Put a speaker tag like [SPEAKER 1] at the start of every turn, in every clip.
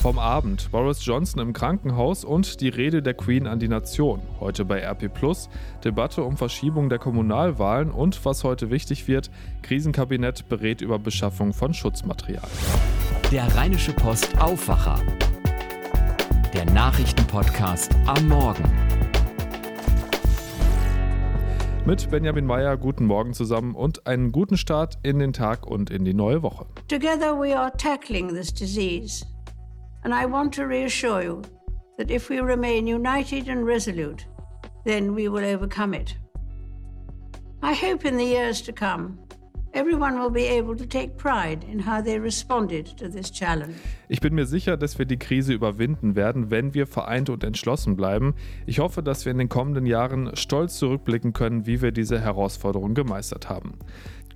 [SPEAKER 1] Vom Abend Boris Johnson im Krankenhaus und die Rede der Queen an die Nation. Heute bei RP Plus Debatte um Verschiebung der Kommunalwahlen und was heute wichtig wird, Krisenkabinett berät über Beschaffung von Schutzmaterial.
[SPEAKER 2] Der Rheinische Post Aufwacher. Der Nachrichtenpodcast am Morgen.
[SPEAKER 1] Mit Benjamin Meyer guten Morgen zusammen und einen guten Start in den Tag und in die neue Woche.
[SPEAKER 3] Together we are tackling this disease. And I want to reassure you that if we remain united and resolute, then we will overcome it. I hope in the years to come, everyone will be able to take pride in how they responded to this challenge.
[SPEAKER 1] Ich bin mir sicher, dass wir die Krise überwinden werden, wenn wir vereint und entschlossen bleiben. Ich hoffe, dass wir in den kommenden Jahren stolz zurückblicken können, wie wir diese Herausforderung gemeistert haben.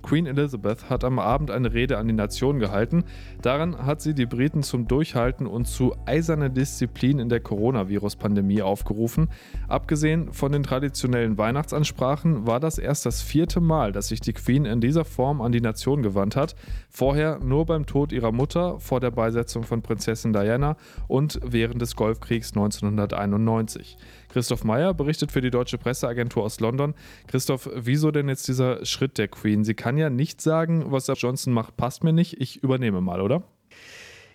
[SPEAKER 1] Queen Elizabeth hat am Abend eine Rede an die Nation gehalten. Daran hat sie die Briten zum Durchhalten und zu eiserner Disziplin in der Coronavirus-Pandemie aufgerufen. Abgesehen von den traditionellen Weihnachtsansprachen war das erst das vierte Mal, dass sich die Queen in dieser Form an die Nation gewandt hat. Vorher nur beim Tod ihrer Mutter, vor der Beisetzung von Prinzessin Diana und während des Golfkriegs 1991. Christoph Meyer berichtet für die Deutsche Presseagentur aus London. Christoph, wieso denn jetzt dieser Schritt der Queen? Sie kann ja nicht sagen, was der Johnson macht, passt mir nicht. Ich übernehme mal, oder?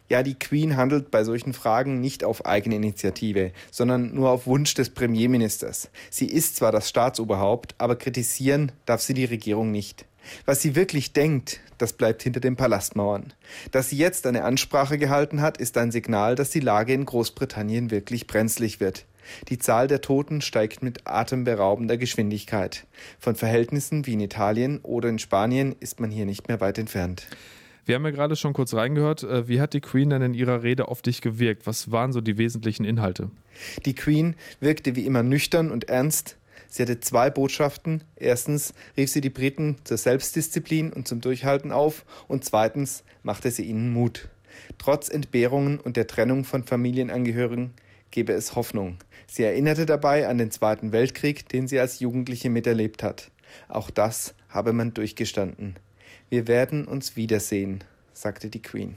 [SPEAKER 4] Ja, die Queen handelt bei solchen Fragen nicht auf eigene Initiative, sondern nur auf Wunsch des Premierministers. Sie ist zwar das Staatsoberhaupt, aber kritisieren darf sie die Regierung nicht. Was sie wirklich denkt, das bleibt hinter den Palastmauern. Dass sie jetzt eine Ansprache gehalten hat, ist ein Signal, dass die Lage in Großbritannien wirklich brenzlig wird. Die Zahl der Toten steigt mit atemberaubender Geschwindigkeit. Von Verhältnissen wie in Italien oder in Spanien ist man hier nicht mehr weit entfernt.
[SPEAKER 1] Wir haben ja gerade schon kurz reingehört. Äh, wie hat die Queen denn in ihrer Rede auf dich gewirkt? Was waren so die wesentlichen Inhalte?
[SPEAKER 4] Die Queen wirkte wie immer nüchtern und ernst. Sie hatte zwei Botschaften. Erstens rief sie die Briten zur Selbstdisziplin und zum Durchhalten auf und zweitens machte sie ihnen Mut. Trotz Entbehrungen und der Trennung von Familienangehörigen gebe es Hoffnung. Sie erinnerte dabei an den Zweiten Weltkrieg, den sie als Jugendliche miterlebt hat. Auch das habe man durchgestanden. Wir werden uns wiedersehen, sagte die Queen.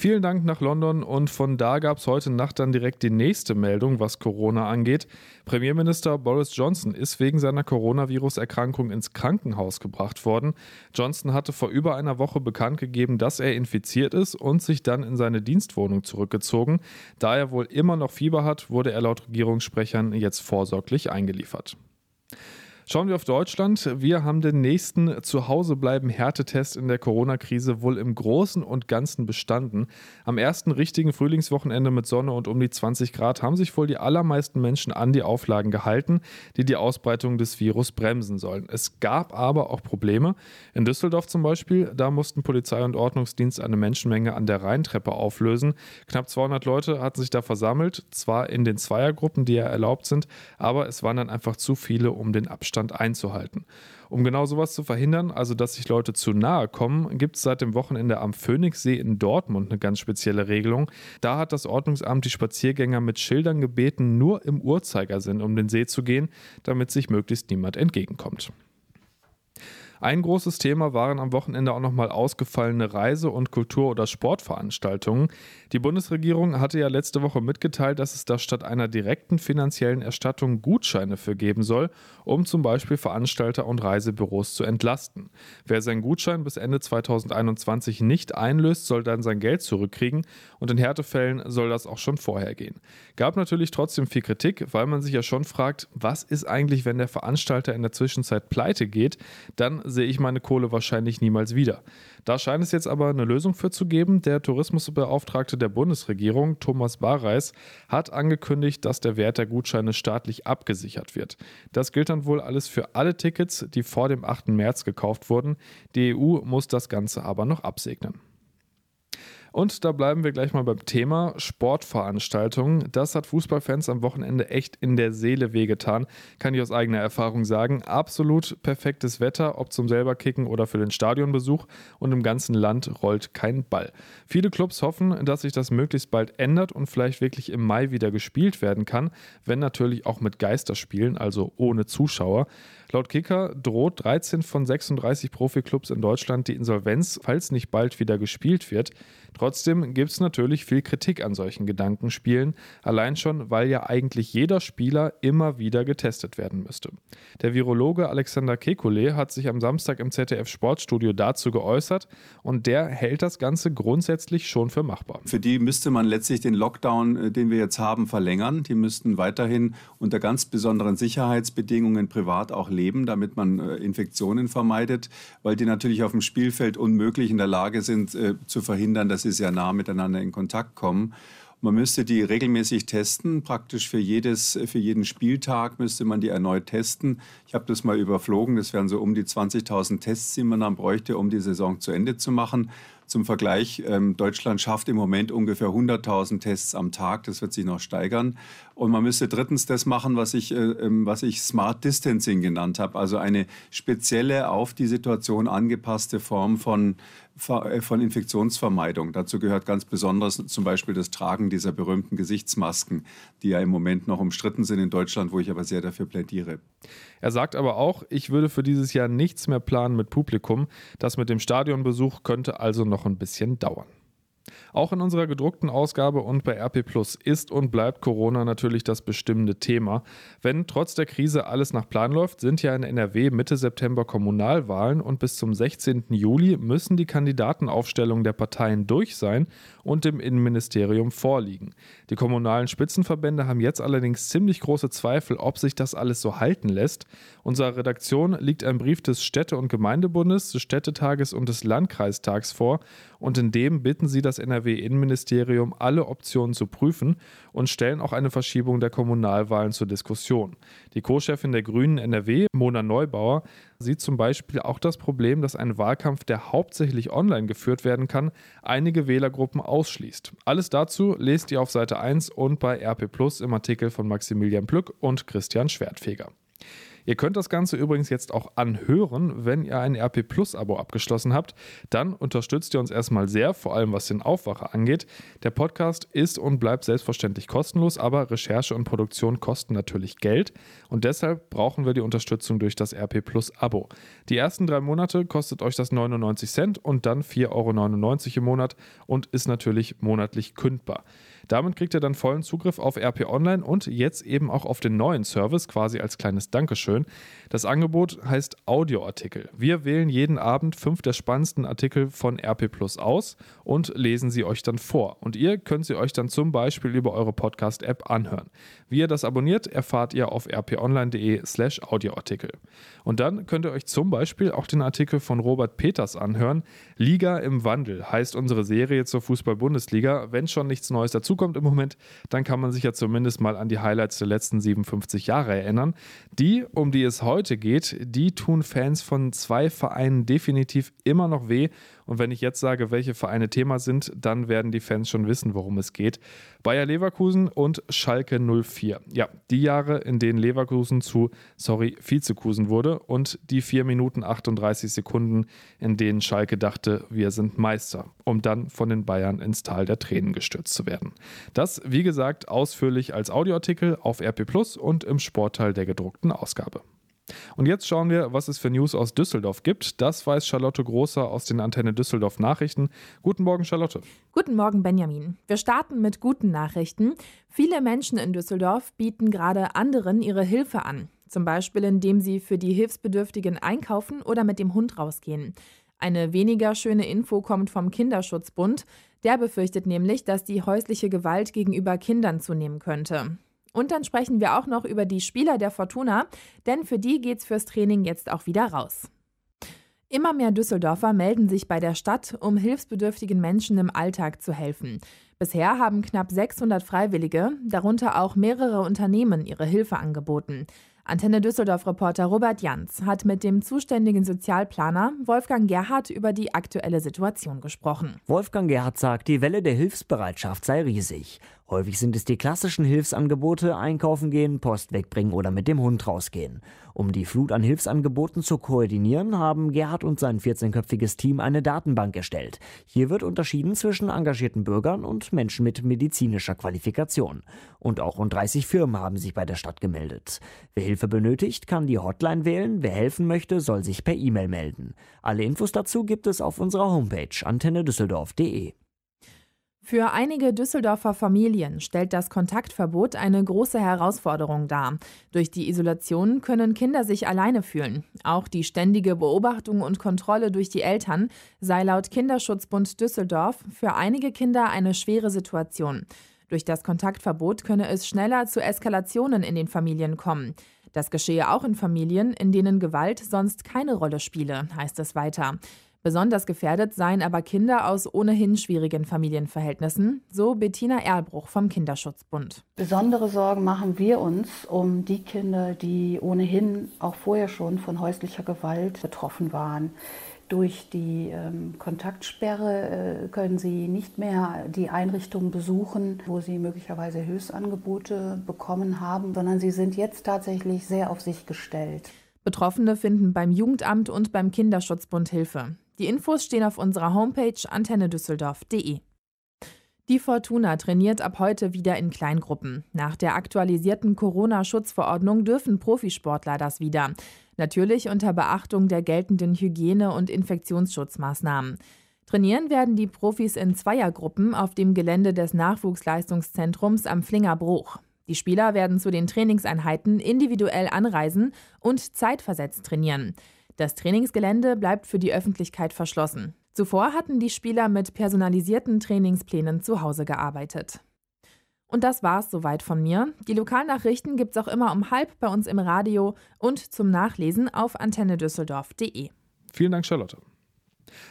[SPEAKER 1] Vielen Dank nach London und von da gab es heute Nacht dann direkt die nächste Meldung, was Corona angeht. Premierminister Boris Johnson ist wegen seiner Coronavirus-Erkrankung ins Krankenhaus gebracht worden. Johnson hatte vor über einer Woche bekannt gegeben, dass er infiziert ist und sich dann in seine Dienstwohnung zurückgezogen. Da er wohl immer noch Fieber hat, wurde er laut Regierungssprechern jetzt vorsorglich eingeliefert. Schauen wir auf Deutschland. Wir haben den nächsten Zuhausebleiben Härtetest in der Corona-Krise wohl im Großen und Ganzen bestanden. Am ersten richtigen Frühlingswochenende mit Sonne und um die 20 Grad haben sich wohl die allermeisten Menschen an die Auflagen gehalten, die die Ausbreitung des Virus bremsen sollen. Es gab aber auch Probleme. In Düsseldorf zum Beispiel, da mussten Polizei und Ordnungsdienst eine Menschenmenge an der Rheintreppe auflösen. Knapp 200 Leute hatten sich da versammelt, zwar in den Zweiergruppen, die ja erlaubt sind, aber es waren dann einfach zu viele, um den Abstand Abstand einzuhalten. Um genau sowas zu verhindern, also dass sich Leute zu nahe kommen, gibt es seit dem Wochenende am Phoenixsee in Dortmund eine ganz spezielle Regelung. Da hat das Ordnungsamt die Spaziergänger mit Schildern gebeten, nur im Uhrzeigersinn um den See zu gehen, damit sich möglichst niemand entgegenkommt. Ein großes Thema waren am Wochenende auch nochmal ausgefallene Reise- und Kultur- oder Sportveranstaltungen. Die Bundesregierung hatte ja letzte Woche mitgeteilt, dass es da statt einer direkten finanziellen Erstattung Gutscheine für geben soll, um zum Beispiel Veranstalter und Reisebüros zu entlasten. Wer seinen Gutschein bis Ende 2021 nicht einlöst, soll dann sein Geld zurückkriegen und in Härtefällen soll das auch schon vorher gehen. Gab natürlich trotzdem viel Kritik, weil man sich ja schon fragt, was ist eigentlich, wenn der Veranstalter in der Zwischenzeit pleite geht? Dann sehe ich meine Kohle wahrscheinlich niemals wieder. Da scheint es jetzt aber eine Lösung für zu geben. Der Tourismusbeauftragte der Bundesregierung, Thomas Barreis, hat angekündigt, dass der Wert der Gutscheine staatlich abgesichert wird. Das gilt dann wohl alles für alle Tickets, die vor dem 8. März gekauft wurden. Die EU muss das Ganze aber noch absegnen. Und da bleiben wir gleich mal beim Thema Sportveranstaltungen. Das hat Fußballfans am Wochenende echt in der Seele wehgetan, kann ich aus eigener Erfahrung sagen. Absolut perfektes Wetter, ob zum selber kicken oder für den Stadionbesuch und im ganzen Land rollt kein Ball. Viele Clubs hoffen, dass sich das möglichst bald ändert und vielleicht wirklich im Mai wieder gespielt werden kann, wenn natürlich auch mit Geisterspielen, also ohne Zuschauer. Laut Kicker droht 13 von 36 Profiklubs in Deutschland die Insolvenz, falls nicht bald wieder gespielt wird. Trotzdem gibt es natürlich viel Kritik an solchen Gedankenspielen, allein schon, weil ja eigentlich jeder Spieler immer wieder getestet werden müsste. Der Virologe Alexander Kekulé hat sich am Samstag im ZDF Sportstudio dazu geäußert und der hält das Ganze grundsätzlich schon für machbar.
[SPEAKER 5] Für die müsste man letztlich den Lockdown, äh, den wir jetzt haben, verlängern. Die müssten weiterhin unter ganz besonderen Sicherheitsbedingungen privat auch leben, damit man äh, Infektionen vermeidet, weil die natürlich auf dem Spielfeld unmöglich in der Lage sind äh, zu verhindern, dass sie sehr nah miteinander in Kontakt kommen. Man müsste die regelmäßig testen, praktisch für, jedes, für jeden Spieltag müsste man die erneut testen. Ich habe das mal überflogen, das wären so um die 20.000 Tests, die man dann bräuchte, um die Saison zu Ende zu machen. Zum Vergleich, ähm, Deutschland schafft im Moment ungefähr 100.000 Tests am Tag. Das wird sich noch steigern. Und man müsste drittens das machen, was ich, äh, ähm, was ich Smart Distancing genannt habe. Also eine spezielle, auf die Situation angepasste Form von, äh, von Infektionsvermeidung. Dazu gehört ganz besonders zum Beispiel das Tragen dieser berühmten Gesichtsmasken, die ja im Moment noch umstritten sind in Deutschland, wo ich aber sehr dafür plädiere.
[SPEAKER 1] Er sagt aber auch, ich würde für dieses Jahr nichts mehr planen mit Publikum. Das mit dem Stadionbesuch könnte also noch ein bisschen dauern. Auch in unserer gedruckten Ausgabe und bei RP Plus ist und bleibt Corona natürlich das bestimmende Thema. Wenn trotz der Krise alles nach Plan läuft, sind ja in NRW Mitte September Kommunalwahlen und bis zum 16. Juli müssen die Kandidatenaufstellungen der Parteien durch sein und dem Innenministerium vorliegen. Die kommunalen Spitzenverbände haben jetzt allerdings ziemlich große Zweifel, ob sich das alles so halten lässt. Unserer Redaktion liegt ein Brief des Städte- und Gemeindebundes, des Städtetages und des Landkreistags vor und in dem bitten sie das NRW-Innenministerium, alle Optionen zu prüfen und stellen auch eine Verschiebung der Kommunalwahlen zur Diskussion. Die Co-Chefin der Grünen NRW, Mona Neubauer, sieht zum Beispiel auch das Problem, dass ein Wahlkampf, der hauptsächlich online geführt werden kann, einige Wählergruppen ausschließt. Alles dazu lest ihr auf Seite 1 und bei RP Plus im Artikel von Maximilian Plück und Christian Schwertfeger. Ihr könnt das Ganze übrigens jetzt auch anhören, wenn ihr ein RP Plus Abo abgeschlossen habt. Dann unterstützt ihr uns erstmal sehr, vor allem was den Aufwacher angeht. Der Podcast ist und bleibt selbstverständlich kostenlos, aber Recherche und Produktion kosten natürlich Geld und deshalb brauchen wir die Unterstützung durch das RP Plus Abo. Die ersten drei Monate kostet euch das 99 Cent und dann 4,99 Euro im Monat und ist natürlich monatlich kündbar. Damit kriegt ihr dann vollen Zugriff auf RP Online und jetzt eben auch auf den neuen Service, quasi als kleines Dankeschön. Das Angebot heißt Audioartikel. Wir wählen jeden Abend fünf der spannendsten Artikel von RP Plus aus und lesen sie euch dann vor. Und ihr könnt sie euch dann zum Beispiel über eure Podcast-App anhören. Wie ihr das abonniert, erfahrt ihr auf rponline.de slash Audioartikel. Und dann könnt ihr euch zum Beispiel auch den Artikel von Robert Peters anhören. Liga im Wandel heißt unsere Serie zur Fußball-Bundesliga. Wenn schon nichts Neues dazukommt im Moment, dann kann man sich ja zumindest mal an die Highlights der letzten 57 Jahre erinnern. Die, um die es heute geht, die tun Fans von zwei Vereinen definitiv immer noch weh und wenn ich jetzt sage, welche Vereine Thema sind, dann werden die Fans schon wissen, worum es geht. Bayer Leverkusen und Schalke 04. Ja, die Jahre, in denen Leverkusen zu, sorry, Vizekusen wurde und die 4 Minuten 38 Sekunden, in denen Schalke dachte, wir sind Meister, um dann von den Bayern ins Tal der Tränen gestürzt zu werden. Das, wie gesagt, ausführlich als Audioartikel auf RP Plus und im Sportteil der gedruckten Ausgabe. Und jetzt schauen wir, was es für News aus Düsseldorf gibt. Das weiß Charlotte Großer aus den Antenne Düsseldorf Nachrichten. Guten Morgen, Charlotte.
[SPEAKER 6] Guten Morgen, Benjamin. Wir starten mit guten Nachrichten. Viele Menschen in Düsseldorf bieten gerade anderen ihre Hilfe an. Zum Beispiel, indem sie für die Hilfsbedürftigen einkaufen oder mit dem Hund rausgehen. Eine weniger schöne Info kommt vom Kinderschutzbund. Der befürchtet nämlich, dass die häusliche Gewalt gegenüber Kindern zunehmen könnte. Und dann sprechen wir auch noch über die Spieler der Fortuna, denn für die geht's fürs Training jetzt auch wieder raus. Immer mehr Düsseldorfer melden sich bei der Stadt, um hilfsbedürftigen Menschen im Alltag zu helfen. Bisher haben knapp 600 Freiwillige, darunter auch mehrere Unternehmen, ihre Hilfe angeboten. Antenne Düsseldorf-Reporter Robert Janz hat mit dem zuständigen Sozialplaner Wolfgang Gerhardt über die aktuelle Situation gesprochen.
[SPEAKER 7] Wolfgang Gerhardt sagt, die Welle der Hilfsbereitschaft sei riesig. Häufig sind es die klassischen Hilfsangebote, einkaufen gehen, Post wegbringen oder mit dem Hund rausgehen. Um die Flut an Hilfsangeboten zu koordinieren, haben Gerhard und sein 14-köpfiges Team eine Datenbank erstellt. Hier wird unterschieden zwischen engagierten Bürgern und Menschen mit medizinischer Qualifikation. Und auch rund 30 Firmen haben sich bei der Stadt gemeldet. Wer Hilfe benötigt, kann die Hotline wählen. Wer helfen möchte, soll sich per E-Mail melden. Alle Infos dazu gibt es auf unserer Homepage antennedüsseldorf.de.
[SPEAKER 6] Für einige Düsseldorfer Familien stellt das Kontaktverbot eine große Herausforderung dar. Durch die Isolation können Kinder sich alleine fühlen. Auch die ständige Beobachtung und Kontrolle durch die Eltern sei laut Kinderschutzbund Düsseldorf für einige Kinder eine schwere Situation. Durch das Kontaktverbot könne es schneller zu Eskalationen in den Familien kommen. Das geschehe auch in Familien, in denen Gewalt sonst keine Rolle spiele, heißt es weiter. Besonders gefährdet seien aber Kinder aus ohnehin schwierigen Familienverhältnissen, so Bettina Erlbruch vom Kinderschutzbund.
[SPEAKER 8] Besondere Sorgen machen wir uns um die Kinder, die ohnehin auch vorher schon von häuslicher Gewalt betroffen waren. Durch die ähm, Kontaktsperre äh, können sie nicht mehr die Einrichtungen besuchen, wo sie möglicherweise Hilfsangebote bekommen haben, sondern sie sind jetzt tatsächlich sehr auf sich gestellt.
[SPEAKER 6] Betroffene finden beim Jugendamt und beim Kinderschutzbund Hilfe. Die Infos stehen auf unserer Homepage antennedüsseldorf.de. Die Fortuna trainiert ab heute wieder in Kleingruppen. Nach der aktualisierten Corona-Schutzverordnung dürfen Profisportler das wieder. Natürlich unter Beachtung der geltenden Hygiene- und Infektionsschutzmaßnahmen. Trainieren werden die Profis in Zweiergruppen auf dem Gelände des Nachwuchsleistungszentrums am Flingerbruch. Die Spieler werden zu den Trainingseinheiten individuell anreisen und zeitversetzt trainieren. Das Trainingsgelände bleibt für die Öffentlichkeit verschlossen. Zuvor hatten die Spieler mit personalisierten Trainingsplänen zu Hause gearbeitet. Und das war's soweit von mir. Die Lokalnachrichten gibt's auch immer um halb bei uns im Radio und zum Nachlesen auf antennedüsseldorf.de.
[SPEAKER 1] Vielen Dank, Charlotte.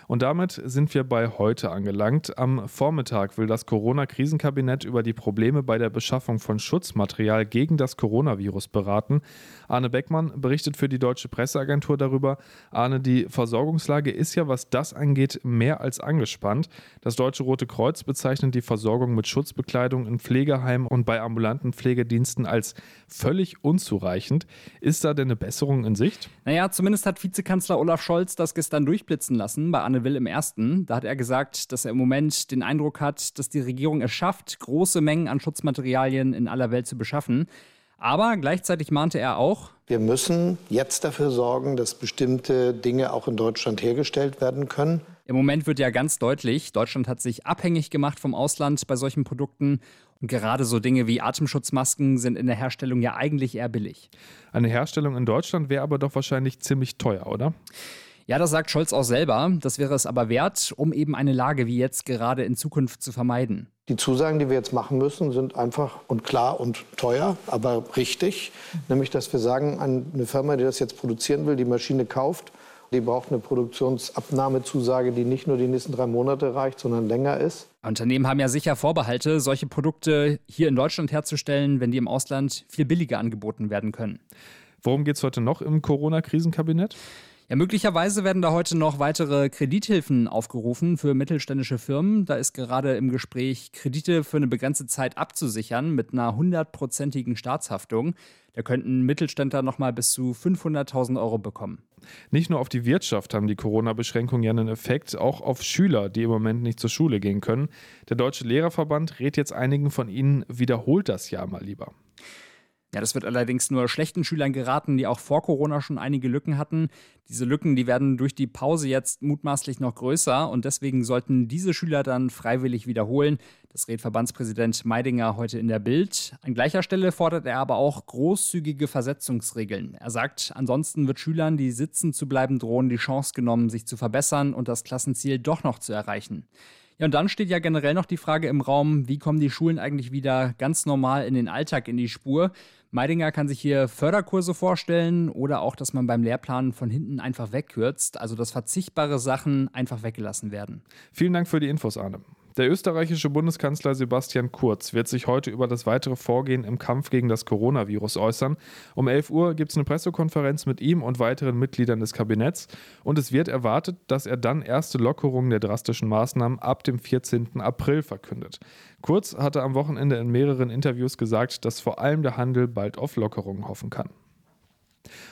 [SPEAKER 1] Und damit sind wir bei heute angelangt. Am Vormittag will das Corona-Krisenkabinett über die Probleme bei der Beschaffung von Schutzmaterial gegen das Coronavirus beraten. Arne Beckmann berichtet für die Deutsche Presseagentur darüber. Arne, die Versorgungslage ist ja, was das angeht, mehr als angespannt. Das Deutsche Rote Kreuz bezeichnet die Versorgung mit Schutzbekleidung in Pflegeheimen und bei ambulanten Pflegediensten als völlig unzureichend. Ist da denn eine Besserung in Sicht?
[SPEAKER 9] Naja, zumindest hat Vizekanzler Olaf Scholz das gestern durchblitzen lassen bei Anne Will im ersten. Da hat er gesagt, dass er im Moment den Eindruck hat, dass die Regierung es schafft, große Mengen an Schutzmaterialien in aller Welt zu beschaffen. Aber gleichzeitig mahnte er auch,
[SPEAKER 10] wir müssen jetzt dafür sorgen, dass bestimmte Dinge auch in Deutschland hergestellt werden können.
[SPEAKER 9] Im Moment wird ja ganz deutlich, Deutschland hat sich abhängig gemacht vom Ausland bei solchen Produkten. Und gerade so Dinge wie Atemschutzmasken sind in der Herstellung ja eigentlich eher billig.
[SPEAKER 1] Eine Herstellung in Deutschland wäre aber doch wahrscheinlich ziemlich teuer, oder?
[SPEAKER 9] Ja, das sagt Scholz auch selber. Das wäre es aber wert, um eben eine Lage wie jetzt gerade in Zukunft zu vermeiden.
[SPEAKER 10] Die Zusagen, die wir jetzt machen müssen, sind einfach und klar und teuer, aber richtig. Nämlich, dass wir sagen, eine Firma, die das jetzt produzieren will, die Maschine kauft, die braucht eine Produktionsabnahmezusage, die nicht nur die nächsten drei Monate reicht, sondern länger ist.
[SPEAKER 9] Unternehmen haben ja sicher Vorbehalte, solche Produkte hier in Deutschland herzustellen, wenn die im Ausland viel billiger angeboten werden können.
[SPEAKER 1] Worum geht es heute noch im Corona-Krisenkabinett?
[SPEAKER 9] Ja, möglicherweise werden da heute noch weitere Kredithilfen aufgerufen für mittelständische Firmen. Da ist gerade im Gespräch, Kredite für eine begrenzte Zeit abzusichern mit einer hundertprozentigen Staatshaftung. Da könnten Mittelständler nochmal bis zu 500.000 Euro bekommen.
[SPEAKER 1] Nicht nur auf die Wirtschaft haben die Corona-Beschränkungen ja einen Effekt, auch auf Schüler, die im Moment nicht zur Schule gehen können. Der Deutsche Lehrerverband rät jetzt einigen von ihnen, wiederholt das Jahr mal lieber.
[SPEAKER 9] Ja, das wird allerdings nur schlechten Schülern geraten, die auch vor Corona schon einige Lücken hatten. Diese Lücken, die werden durch die Pause jetzt mutmaßlich noch größer und deswegen sollten diese Schüler dann freiwillig wiederholen. Das rät Verbandspräsident Meidinger heute in der Bild. An gleicher Stelle fordert er aber auch großzügige Versetzungsregeln. Er sagt, ansonsten wird Schülern, die sitzen zu bleiben drohen, die Chance genommen, sich zu verbessern und das Klassenziel doch noch zu erreichen. Ja, und dann steht ja generell noch die Frage im Raum, wie kommen die Schulen eigentlich wieder ganz normal in den Alltag, in die Spur? Meidinger kann sich hier Förderkurse vorstellen oder auch, dass man beim Lehrplan von hinten einfach wegkürzt, also dass verzichtbare Sachen einfach weggelassen werden.
[SPEAKER 1] Vielen Dank für die Infos, Arne. Der österreichische Bundeskanzler Sebastian Kurz wird sich heute über das weitere Vorgehen im Kampf gegen das Coronavirus äußern. Um 11 Uhr gibt es eine Pressekonferenz mit ihm und weiteren Mitgliedern des Kabinetts und es wird erwartet, dass er dann erste Lockerungen der drastischen Maßnahmen ab dem 14. April verkündet. Kurz hatte am Wochenende in mehreren Interviews gesagt, dass vor allem der Handel bald auf Lockerungen hoffen kann.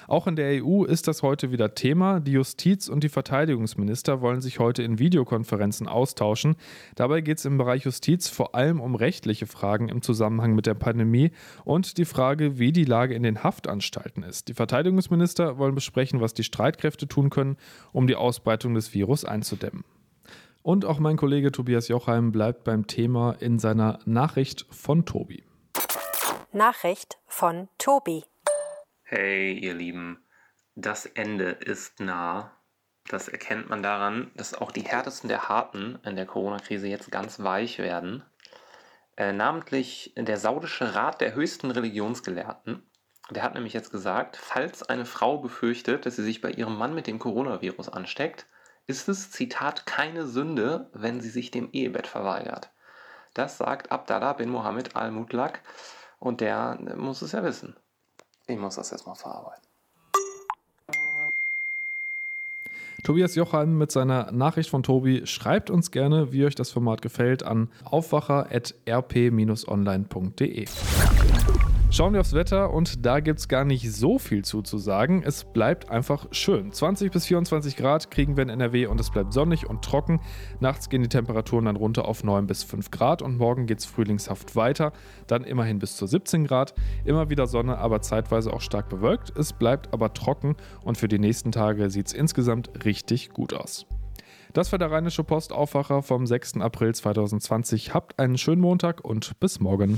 [SPEAKER 1] Auch in der EU ist das heute wieder Thema. Die Justiz- und die Verteidigungsminister wollen sich heute in Videokonferenzen austauschen. Dabei geht es im Bereich Justiz vor allem um rechtliche Fragen im Zusammenhang mit der Pandemie und die Frage, wie die Lage in den Haftanstalten ist. Die Verteidigungsminister wollen besprechen, was die Streitkräfte tun können, um die Ausbreitung des Virus einzudämmen. Und auch mein Kollege Tobias Jochheim bleibt beim Thema in seiner Nachricht von Tobi.
[SPEAKER 11] Nachricht von Tobi.
[SPEAKER 12] Hey, ihr Lieben, das Ende ist nah. Das erkennt man daran, dass auch die härtesten der Harten in der Corona-Krise jetzt ganz weich werden. Äh, namentlich der saudische Rat der höchsten Religionsgelehrten. Der hat nämlich jetzt gesagt, falls eine Frau befürchtet, dass sie sich bei ihrem Mann mit dem Coronavirus ansteckt, ist es, Zitat, keine Sünde, wenn sie sich dem Ehebett verweigert. Das sagt Abdallah bin Mohammed al-Mutlaq und der muss es ja wissen. Ich muss das jetzt mal verarbeiten.
[SPEAKER 1] Tobias Jochheim mit seiner Nachricht von Tobi. Schreibt uns gerne, wie euch das Format gefällt, an aufwacher.rp-online.de. Schauen wir aufs Wetter und da gibt es gar nicht so viel zuzusagen. Es bleibt einfach schön. 20 bis 24 Grad kriegen wir in NRW und es bleibt sonnig und trocken. Nachts gehen die Temperaturen dann runter auf 9 bis 5 Grad und morgen geht es frühlingshaft weiter. Dann immerhin bis zu 17 Grad. Immer wieder Sonne, aber zeitweise auch stark bewölkt. Es bleibt aber trocken und für die nächsten Tage sieht es insgesamt richtig gut aus. Das war der Rheinische Post Aufwacher vom 6. April 2020. Habt einen schönen Montag und bis morgen.